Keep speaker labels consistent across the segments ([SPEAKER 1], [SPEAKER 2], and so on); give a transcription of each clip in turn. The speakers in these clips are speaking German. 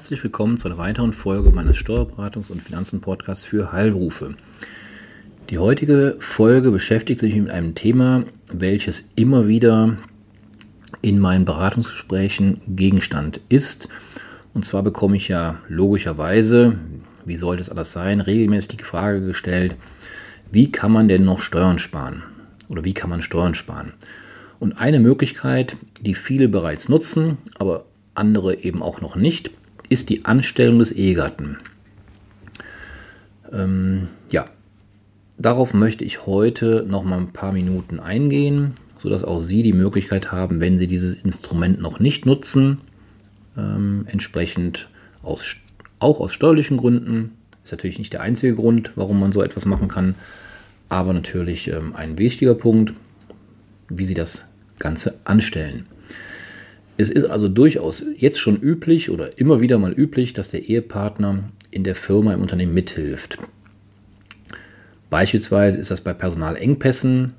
[SPEAKER 1] Herzlich willkommen zu einer weiteren Folge meines Steuerberatungs- und Finanzen-Podcasts für Heilberufe. Die heutige Folge beschäftigt sich mit einem Thema, welches immer wieder in meinen Beratungsgesprächen Gegenstand ist. Und zwar bekomme ich ja logischerweise, wie sollte es alles sein, regelmäßig die Frage gestellt, wie kann man denn noch Steuern sparen? Oder wie kann man Steuern sparen? Und eine Möglichkeit, die viele bereits nutzen, aber andere eben auch noch nicht, ist die Anstellung des Ehegatten. Ähm, ja, darauf möchte ich heute noch mal ein paar Minuten eingehen, sodass auch Sie die Möglichkeit haben, wenn Sie dieses Instrument noch nicht nutzen, ähm, entsprechend aus, auch aus steuerlichen Gründen, ist natürlich nicht der einzige Grund, warum man so etwas machen kann, aber natürlich ähm, ein wichtiger Punkt, wie Sie das Ganze anstellen. Es ist also durchaus jetzt schon üblich oder immer wieder mal üblich, dass der Ehepartner in der Firma im Unternehmen mithilft. Beispielsweise ist das bei Personalengpässen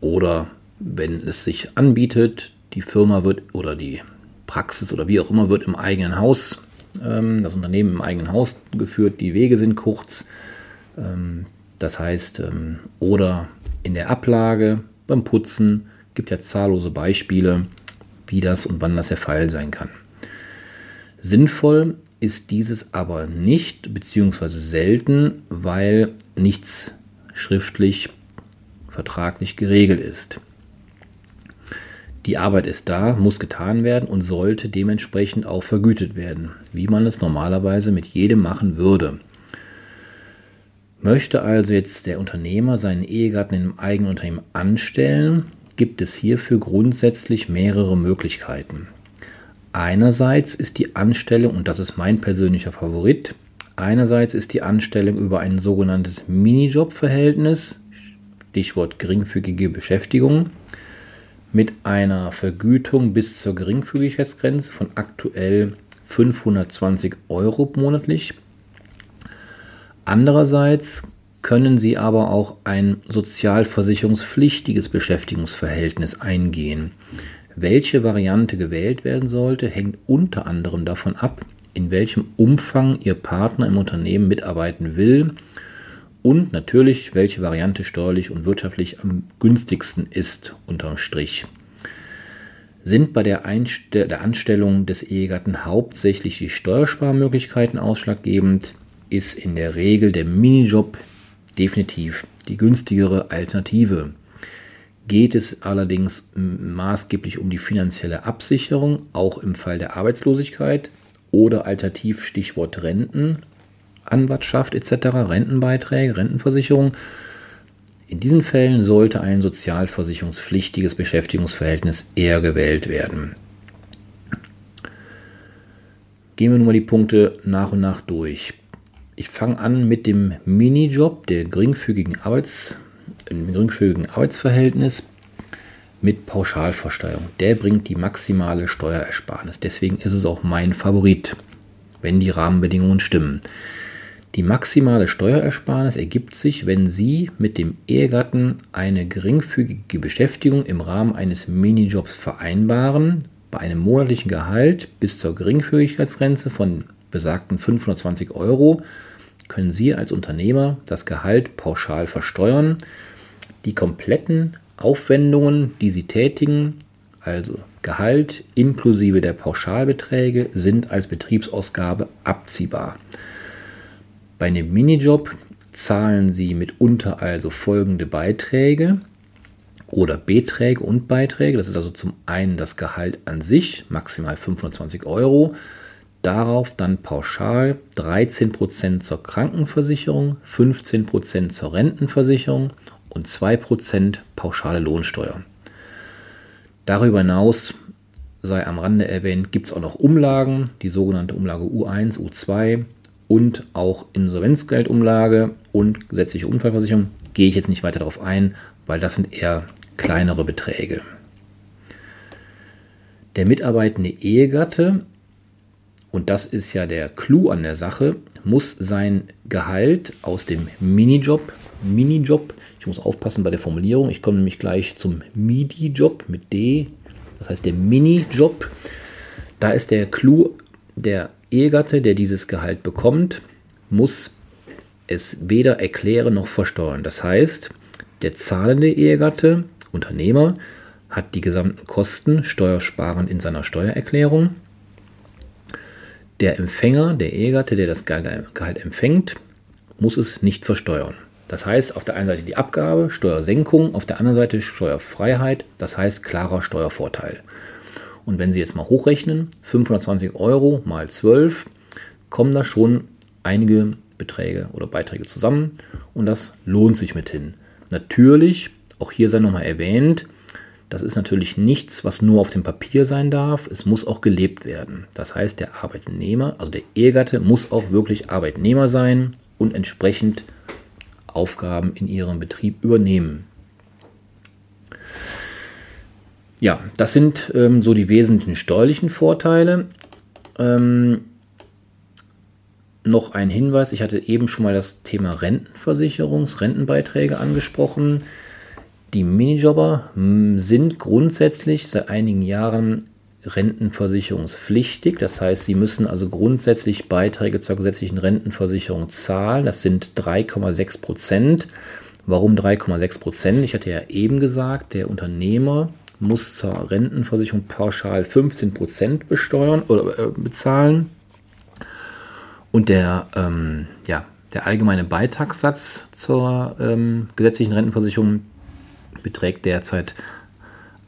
[SPEAKER 1] oder wenn es sich anbietet, die Firma wird oder die Praxis oder wie auch immer wird im eigenen Haus, ähm, das Unternehmen im eigenen Haus geführt, die Wege sind kurz. Ähm, das heißt, ähm, oder in der Ablage, beim Putzen, gibt ja zahllose Beispiele wie das und wann das der Fall sein kann. Sinnvoll ist dieses aber nicht bzw. selten, weil nichts schriftlich vertraglich geregelt ist. Die Arbeit ist da, muss getan werden und sollte dementsprechend auch vergütet werden, wie man es normalerweise mit jedem machen würde. Möchte also jetzt der Unternehmer seinen Ehegatten im eigenen Unternehmen anstellen, gibt es hierfür grundsätzlich mehrere Möglichkeiten. Einerseits ist die Anstellung, und das ist mein persönlicher Favorit, einerseits ist die Anstellung über ein sogenanntes Minijob-Verhältnis, Stichwort geringfügige Beschäftigung, mit einer Vergütung bis zur Geringfügigkeitsgrenze von aktuell 520 Euro monatlich. Andererseits können Sie aber auch ein sozialversicherungspflichtiges Beschäftigungsverhältnis eingehen. Welche Variante gewählt werden sollte, hängt unter anderem davon ab, in welchem Umfang Ihr Partner im Unternehmen mitarbeiten will und natürlich, welche Variante steuerlich und wirtschaftlich am günstigsten ist, unterm Strich. Sind bei der, der Anstellung des Ehegatten hauptsächlich die Steuersparmöglichkeiten ausschlaggebend, ist in der Regel der Minijob definitiv die günstigere Alternative. Geht es allerdings maßgeblich um die finanzielle Absicherung, auch im Fall der Arbeitslosigkeit oder alternativ Stichwort Renten, Anwartschaft etc., Rentenbeiträge, Rentenversicherung, in diesen Fällen sollte ein sozialversicherungspflichtiges Beschäftigungsverhältnis eher gewählt werden. Gehen wir nun mal die Punkte nach und nach durch. Ich fange an mit dem Minijob, der geringfügigen, Arbeits, geringfügigen Arbeitsverhältnis mit Pauschalversteuerung. Der bringt die maximale Steuerersparnis. Deswegen ist es auch mein Favorit, wenn die Rahmenbedingungen stimmen. Die maximale Steuerersparnis ergibt sich, wenn Sie mit dem Ehegatten eine geringfügige Beschäftigung im Rahmen eines Minijobs vereinbaren, bei einem monatlichen Gehalt bis zur Geringfügigkeitsgrenze von besagten 520 Euro können Sie als Unternehmer das Gehalt pauschal versteuern. Die kompletten Aufwendungen, die Sie tätigen, also Gehalt inklusive der Pauschalbeträge, sind als Betriebsausgabe abziehbar. Bei einem Minijob zahlen Sie mitunter also folgende Beiträge oder Beträge und Beiträge. Das ist also zum einen das Gehalt an sich, maximal 520 Euro. Darauf dann pauschal 13% zur Krankenversicherung, 15% zur Rentenversicherung und 2% pauschale Lohnsteuer. Darüber hinaus sei am Rande erwähnt, gibt es auch noch Umlagen, die sogenannte Umlage U1, U2 und auch Insolvenzgeldumlage und gesetzliche Unfallversicherung. Gehe ich jetzt nicht weiter darauf ein, weil das sind eher kleinere Beträge. Der mitarbeitende Ehegatte und das ist ja der Clou an der Sache, muss sein Gehalt aus dem Minijob, Minijob, ich muss aufpassen bei der Formulierung, ich komme nämlich gleich zum MIDI-Job mit D, das heißt der Minijob, da ist der Clou, der Ehegatte, der dieses Gehalt bekommt, muss es weder erklären noch versteuern. Das heißt, der zahlende Ehegatte, Unternehmer, hat die gesamten Kosten steuersparend in seiner Steuererklärung. Der Empfänger, der Ehegatte, der das Gehalt empfängt, muss es nicht versteuern. Das heißt, auf der einen Seite die Abgabe, Steuersenkung, auf der anderen Seite Steuerfreiheit, das heißt klarer Steuervorteil. Und wenn Sie jetzt mal hochrechnen, 520 Euro mal 12, kommen da schon einige Beträge oder Beiträge zusammen und das lohnt sich mithin. Natürlich, auch hier sei nochmal erwähnt, das ist natürlich nichts, was nur auf dem Papier sein darf. Es muss auch gelebt werden. Das heißt, der Arbeitnehmer, also der Ehegatte, muss auch wirklich Arbeitnehmer sein und entsprechend Aufgaben in ihrem Betrieb übernehmen. Ja, das sind ähm, so die wesentlichen steuerlichen Vorteile. Ähm, noch ein Hinweis, ich hatte eben schon mal das Thema Rentenversicherungs-, Rentenbeiträge angesprochen. Die Minijobber hm, sind grundsätzlich seit einigen Jahren rentenversicherungspflichtig. Das heißt, sie müssen also grundsätzlich Beiträge zur gesetzlichen Rentenversicherung zahlen. Das sind 3,6 Prozent. Warum 3,6 Prozent? Ich hatte ja eben gesagt, der Unternehmer muss zur Rentenversicherung pauschal 15 Prozent besteuern oder äh, bezahlen. Und der, ähm, ja, der allgemeine Beitragssatz zur ähm, gesetzlichen Rentenversicherung beträgt derzeit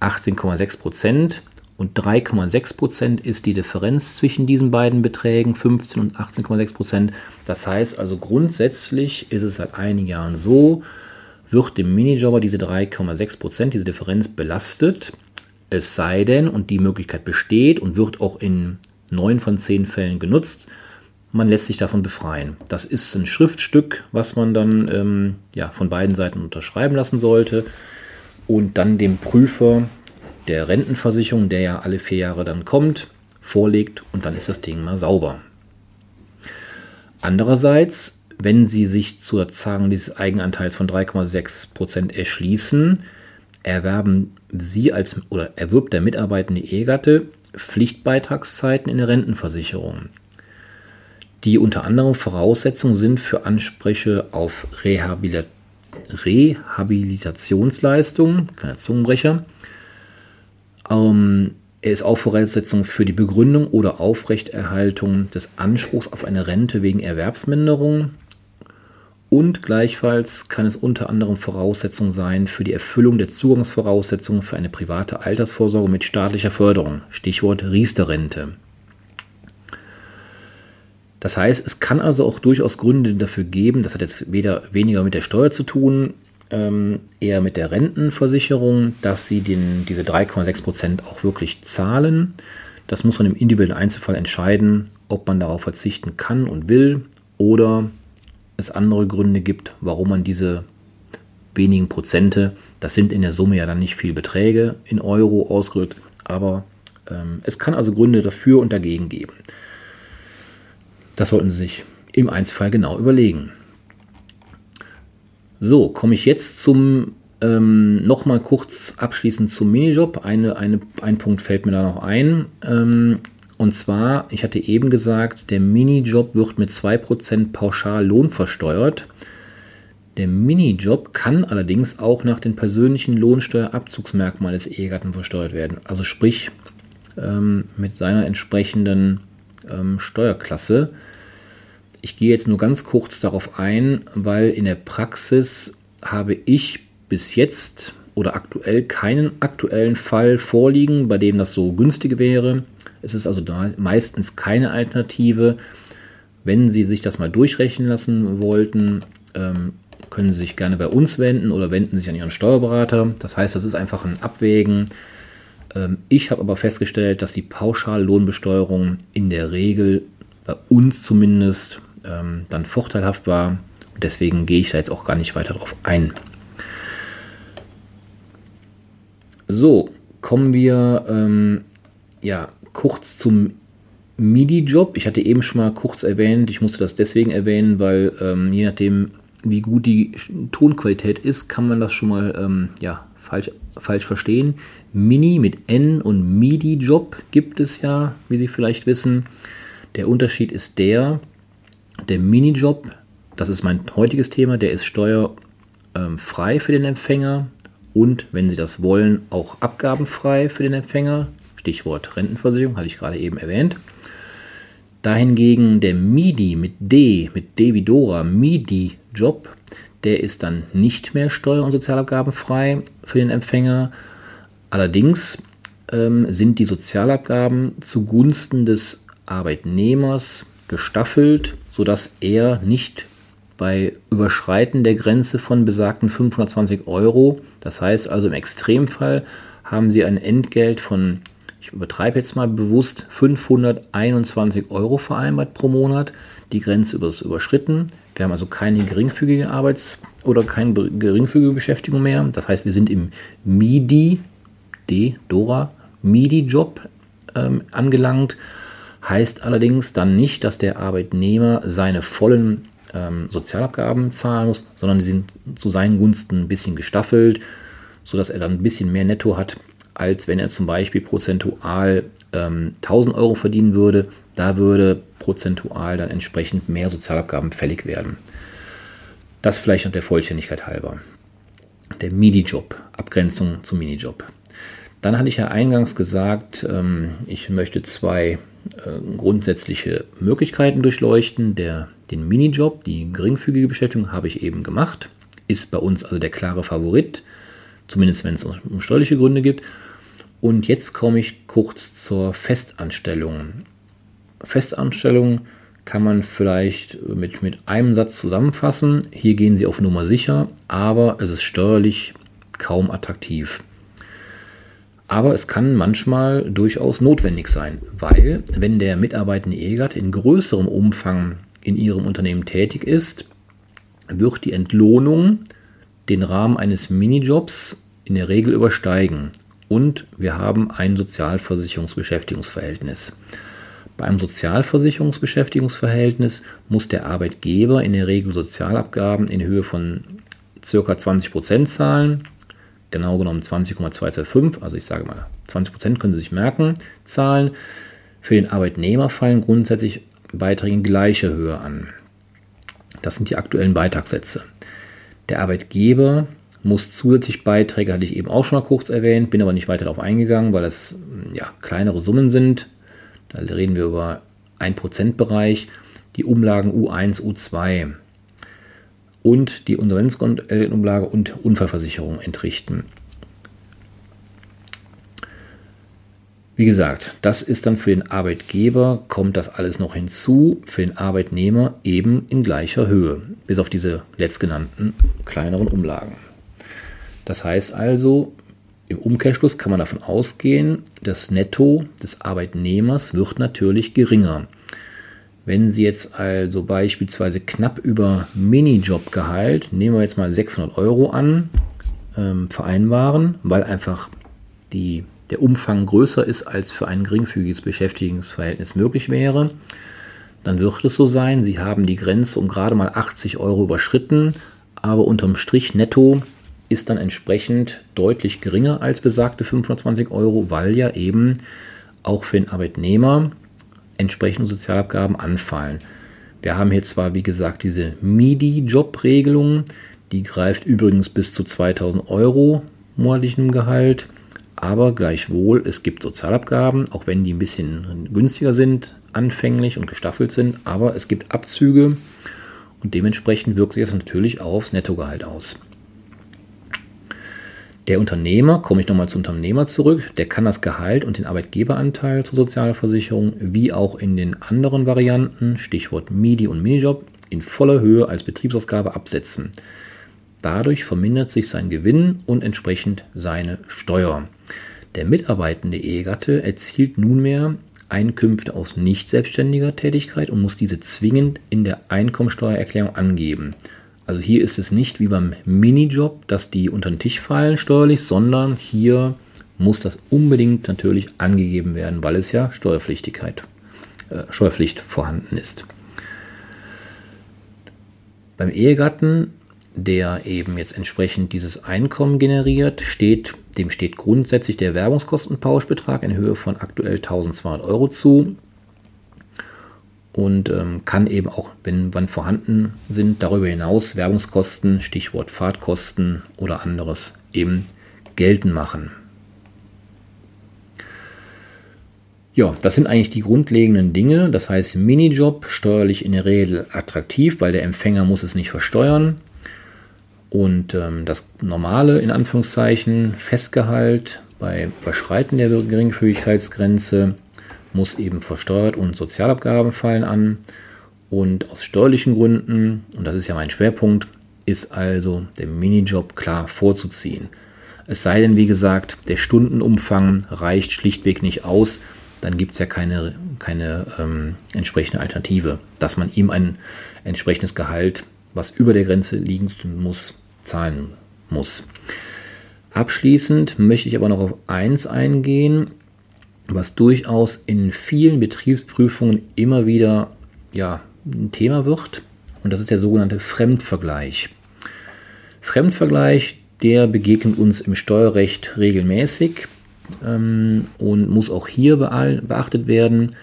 [SPEAKER 1] 18,6 Prozent und 3,6 Prozent ist die Differenz zwischen diesen beiden Beträgen, 15 und 18,6 Prozent. Das heißt also grundsätzlich ist es seit einigen Jahren so, wird dem Minijobber diese 3,6 Prozent, diese Differenz belastet. Es sei denn, und die Möglichkeit besteht und wird auch in neun von zehn Fällen genutzt, man lässt sich davon befreien. Das ist ein Schriftstück, was man dann ähm, ja, von beiden Seiten unterschreiben lassen sollte und dann dem Prüfer der Rentenversicherung, der ja alle vier Jahre dann kommt, vorlegt und dann ist das Ding mal sauber. Andererseits, wenn Sie sich zur Zahlung dieses Eigenanteils von 3,6% erschließen, erwerben Sie als oder erwirbt der mitarbeitende Ehegatte Pflichtbeitragszeiten in der Rentenversicherung die unter anderem Voraussetzungen sind für Ansprüche auf Rehabilit Rehabilitationsleistungen, kleiner Zungenbrecher. Ähm, er ist auch Voraussetzung für die Begründung oder Aufrechterhaltung des Anspruchs auf eine Rente wegen Erwerbsminderung. Und gleichfalls kann es unter anderem Voraussetzung sein für die Erfüllung der Zugangsvoraussetzungen für eine private Altersvorsorge mit staatlicher Förderung. Stichwort Riester-Rente. Das heißt, es kann also auch durchaus Gründe dafür geben, das hat jetzt weder weniger mit der Steuer zu tun, ähm, eher mit der Rentenversicherung, dass sie den, diese 3,6 Prozent auch wirklich zahlen. Das muss man im individuellen Einzelfall entscheiden, ob man darauf verzichten kann und will oder es andere Gründe gibt, warum man diese wenigen Prozente, das sind in der Summe ja dann nicht viel Beträge in Euro ausgedrückt, aber ähm, es kann also Gründe dafür und dagegen geben. Das sollten Sie sich im Einzelfall genau überlegen. So, komme ich jetzt zum ähm, nochmal kurz abschließend zum Minijob. Eine, eine, ein Punkt fällt mir da noch ein. Ähm, und zwar, ich hatte eben gesagt, der Minijob wird mit 2% pauschal Lohn versteuert. Der Minijob kann allerdings auch nach den persönlichen Lohnsteuerabzugsmerkmalen des Ehegatten versteuert werden. Also sprich ähm, mit seiner entsprechenden ähm, Steuerklasse. Ich gehe jetzt nur ganz kurz darauf ein, weil in der Praxis habe ich bis jetzt oder aktuell keinen aktuellen Fall vorliegen, bei dem das so günstig wäre. Es ist also meistens keine Alternative. Wenn Sie sich das mal durchrechnen lassen wollten, ähm, können Sie sich gerne bei uns wenden oder wenden sich an Ihren Steuerberater. Das heißt, das ist einfach ein Abwägen. Ähm, ich habe aber festgestellt, dass die Pauschallohnbesteuerung in der Regel bei uns zumindest ähm, dann vorteilhaft war. Und deswegen gehe ich da jetzt auch gar nicht weiter drauf ein. So, kommen wir ähm, ja, kurz zum MIDI-Job. Ich hatte eben schon mal kurz erwähnt, ich musste das deswegen erwähnen, weil ähm, je nachdem, wie gut die Tonqualität ist, kann man das schon mal ähm, ja, falsch, falsch verstehen. Mini mit N und MIDI-Job gibt es ja, wie Sie vielleicht wissen. Der Unterschied ist der, der Minijob, das ist mein heutiges Thema, der ist steuerfrei für den Empfänger und, wenn Sie das wollen, auch abgabenfrei für den Empfänger. Stichwort Rentenversicherung, hatte ich gerade eben erwähnt. Dahingegen der MIDI mit D, mit Devidora, MIDI-Job, der ist dann nicht mehr steuer- und sozialabgabenfrei für den Empfänger. Allerdings ähm, sind die Sozialabgaben zugunsten des Arbeitnehmers gestaffelt, sodass er nicht bei Überschreiten der Grenze von besagten 520 Euro, das heißt also im Extremfall, haben Sie ein Entgelt von, ich übertreibe jetzt mal bewusst, 521 Euro vereinbart pro Monat. Die Grenze ist überschritten. Wir haben also keine geringfügige Arbeits- oder keine geringfügige Beschäftigung mehr. Das heißt, wir sind im MIDI, D, Dora, MIDI-Job ähm, angelangt. Heißt allerdings dann nicht, dass der Arbeitnehmer seine vollen ähm, Sozialabgaben zahlen muss, sondern die sind zu seinen Gunsten ein bisschen gestaffelt, sodass er dann ein bisschen mehr Netto hat, als wenn er zum Beispiel prozentual ähm, 1000 Euro verdienen würde. Da würde prozentual dann entsprechend mehr Sozialabgaben fällig werden. Das vielleicht noch der Vollständigkeit halber. Der MIDI-Job, Abgrenzung zum Minijob. Dann hatte ich ja eingangs gesagt, ähm, ich möchte zwei äh, grundsätzliche Möglichkeiten durchleuchten. Der, den Minijob, die geringfügige Beschäftigung, habe ich eben gemacht. Ist bei uns also der klare Favorit, zumindest wenn es um steuerliche Gründe gibt. Und jetzt komme ich kurz zur Festanstellung. Festanstellung kann man vielleicht mit, mit einem Satz zusammenfassen. Hier gehen Sie auf Nummer sicher, aber es ist steuerlich kaum attraktiv. Aber es kann manchmal durchaus notwendig sein, weil wenn der mitarbeitende Ehegatte in größerem Umfang in ihrem Unternehmen tätig ist, wird die Entlohnung den Rahmen eines Minijobs in der Regel übersteigen und wir haben ein Sozialversicherungsbeschäftigungsverhältnis. Bei einem Sozialversicherungsbeschäftigungsverhältnis muss der Arbeitgeber in der Regel Sozialabgaben in Höhe von ca. 20 Prozent zahlen genau genommen 20,225, also ich sage mal 20 Prozent können Sie sich merken, zahlen. Für den Arbeitnehmer fallen grundsätzlich Beiträge in gleicher Höhe an. Das sind die aktuellen Beitragssätze. Der Arbeitgeber muss zusätzlich Beiträge, hatte ich eben auch schon mal kurz erwähnt, bin aber nicht weiter darauf eingegangen, weil das ja, kleinere Summen sind. Da reden wir über 1%-Bereich, die Umlagen U1, U2 und die Insolvenzumlage und Unfallversicherung entrichten. Wie gesagt, das ist dann für den Arbeitgeber, kommt das alles noch hinzu, für den Arbeitnehmer eben in gleicher Höhe, bis auf diese letztgenannten kleineren Umlagen. Das heißt also, im Umkehrschluss kann man davon ausgehen, das Netto des Arbeitnehmers wird natürlich geringer. Wenn Sie jetzt also beispielsweise knapp über Minijobgehalt, nehmen wir jetzt mal 600 Euro an, ähm, vereinbaren, weil einfach die, der Umfang größer ist, als für ein geringfügiges Beschäftigungsverhältnis möglich wäre, dann wird es so sein, Sie haben die Grenze um gerade mal 80 Euro überschritten, aber unterm Strich netto ist dann entsprechend deutlich geringer als besagte 520 Euro, weil ja eben auch für den Arbeitnehmer entsprechende Sozialabgaben anfallen. Wir haben hier zwar, wie gesagt, diese MIDI-Job-Regelung, die greift übrigens bis zu 2000 Euro monatlichem Gehalt, aber gleichwohl, es gibt Sozialabgaben, auch wenn die ein bisschen günstiger sind, anfänglich und gestaffelt sind, aber es gibt Abzüge und dementsprechend wirkt sich das natürlich aufs Nettogehalt aus. Der Unternehmer, komme ich nochmal zum Unternehmer zurück, der kann das Gehalt und den Arbeitgeberanteil zur Sozialversicherung wie auch in den anderen Varianten, Stichwort MIDI und Minijob, in voller Höhe als Betriebsausgabe absetzen. Dadurch vermindert sich sein Gewinn und entsprechend seine Steuer. Der mitarbeitende Ehegatte erzielt nunmehr Einkünfte aus nicht selbstständiger Tätigkeit und muss diese zwingend in der Einkommensteuererklärung angeben. Also hier ist es nicht wie beim Minijob, dass die unter den Tisch fallen steuerlich, sondern hier muss das unbedingt natürlich angegeben werden, weil es ja Steuerpflichtigkeit, äh, Steuerpflicht vorhanden ist. Beim Ehegatten, der eben jetzt entsprechend dieses Einkommen generiert, steht, dem steht grundsätzlich der Werbungskostenpauschbetrag in Höhe von aktuell 1200 Euro zu. Und ähm, kann eben auch, wenn wann vorhanden sind, darüber hinaus Werbungskosten, Stichwort Fahrtkosten oder anderes eben geltend machen. Ja, das sind eigentlich die grundlegenden Dinge. Das heißt, Minijob steuerlich in der Regel attraktiv, weil der Empfänger muss es nicht versteuern. Und ähm, das normale, in Anführungszeichen, Festgehalt bei Überschreiten der Geringfügigkeitsgrenze muss eben versteuert und Sozialabgaben fallen an. Und aus steuerlichen Gründen, und das ist ja mein Schwerpunkt, ist also der Minijob klar vorzuziehen. Es sei denn, wie gesagt, der Stundenumfang reicht schlichtweg nicht aus, dann gibt es ja keine, keine ähm, entsprechende Alternative, dass man ihm ein entsprechendes Gehalt, was über der Grenze liegen muss, zahlen muss. Abschließend möchte ich aber noch auf eins eingehen, was durchaus in vielen Betriebsprüfungen immer wieder ja, ein Thema wird. Und das ist der sogenannte Fremdvergleich. Fremdvergleich, der begegnet uns im Steuerrecht regelmäßig ähm, und muss auch hier beachtet werden.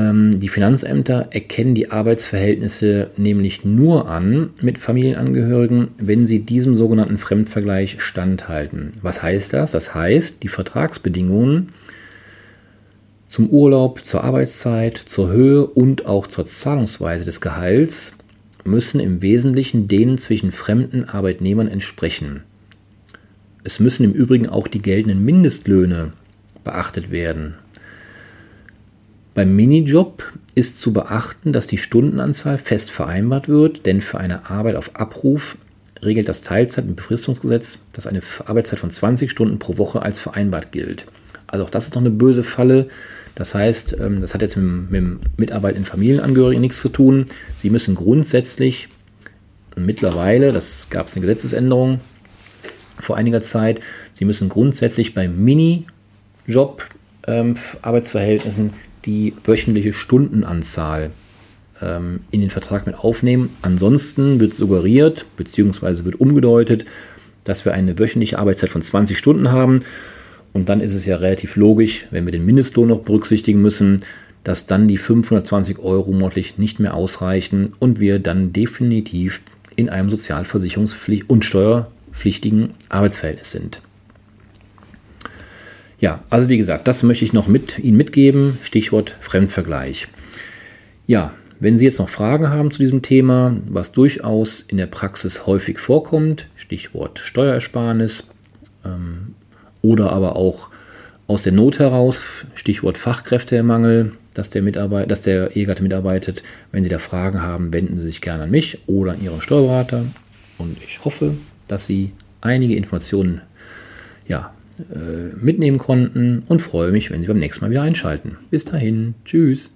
[SPEAKER 1] Ähm, die Finanzämter erkennen die Arbeitsverhältnisse nämlich nur an mit Familienangehörigen, wenn sie diesem sogenannten Fremdvergleich standhalten. Was heißt das? Das heißt, die Vertragsbedingungen zum Urlaub, zur Arbeitszeit, zur Höhe und auch zur Zahlungsweise des Gehalts müssen im Wesentlichen denen zwischen fremden Arbeitnehmern entsprechen. Es müssen im Übrigen auch die geltenden Mindestlöhne beachtet werden. Beim Minijob ist zu beachten, dass die Stundenanzahl fest vereinbart wird, denn für eine Arbeit auf Abruf regelt das Teilzeit- und Befristungsgesetz, dass eine Arbeitszeit von 20 Stunden pro Woche als vereinbart gilt. Also auch das ist noch eine böse Falle. Das heißt, ähm, das hat jetzt mit, dem Mitarbeit in Familienangehörigen nichts zu tun. Sie müssen grundsätzlich mittlerweile, das gab es eine Gesetzesänderung, vor einiger Zeit. Sie müssen grundsätzlich bei Mini-Job-Arbeitsverhältnissen ähm, die wöchentliche Stundenanzahl ähm, in den Vertrag mit aufnehmen. Ansonsten wird suggeriert bzw. wird umgedeutet, dass wir eine wöchentliche Arbeitszeit von 20 Stunden haben. Und dann ist es ja relativ logisch, wenn wir den Mindestlohn noch berücksichtigen müssen, dass dann die 520 Euro monatlich nicht mehr ausreichen und wir dann definitiv in einem Sozialversicherungspflicht und Steuer pflichtigen Arbeitsverhältnis sind. Ja, also wie gesagt, das möchte ich noch mit Ihnen mitgeben. Stichwort Fremdvergleich. Ja, wenn Sie jetzt noch Fragen haben zu diesem Thema, was durchaus in der Praxis häufig vorkommt, Stichwort Steuerersparnis ähm, oder aber auch aus der Not heraus, Stichwort Fachkräftemangel, dass der, Mitarbeit dass der Ehegatte mitarbeitet. Wenn Sie da Fragen haben, wenden Sie sich gerne an mich oder an Ihren Steuerberater. Und ich hoffe, dass Sie einige Informationen ja, mitnehmen konnten und freue mich, wenn Sie beim nächsten Mal wieder einschalten. Bis dahin, tschüss.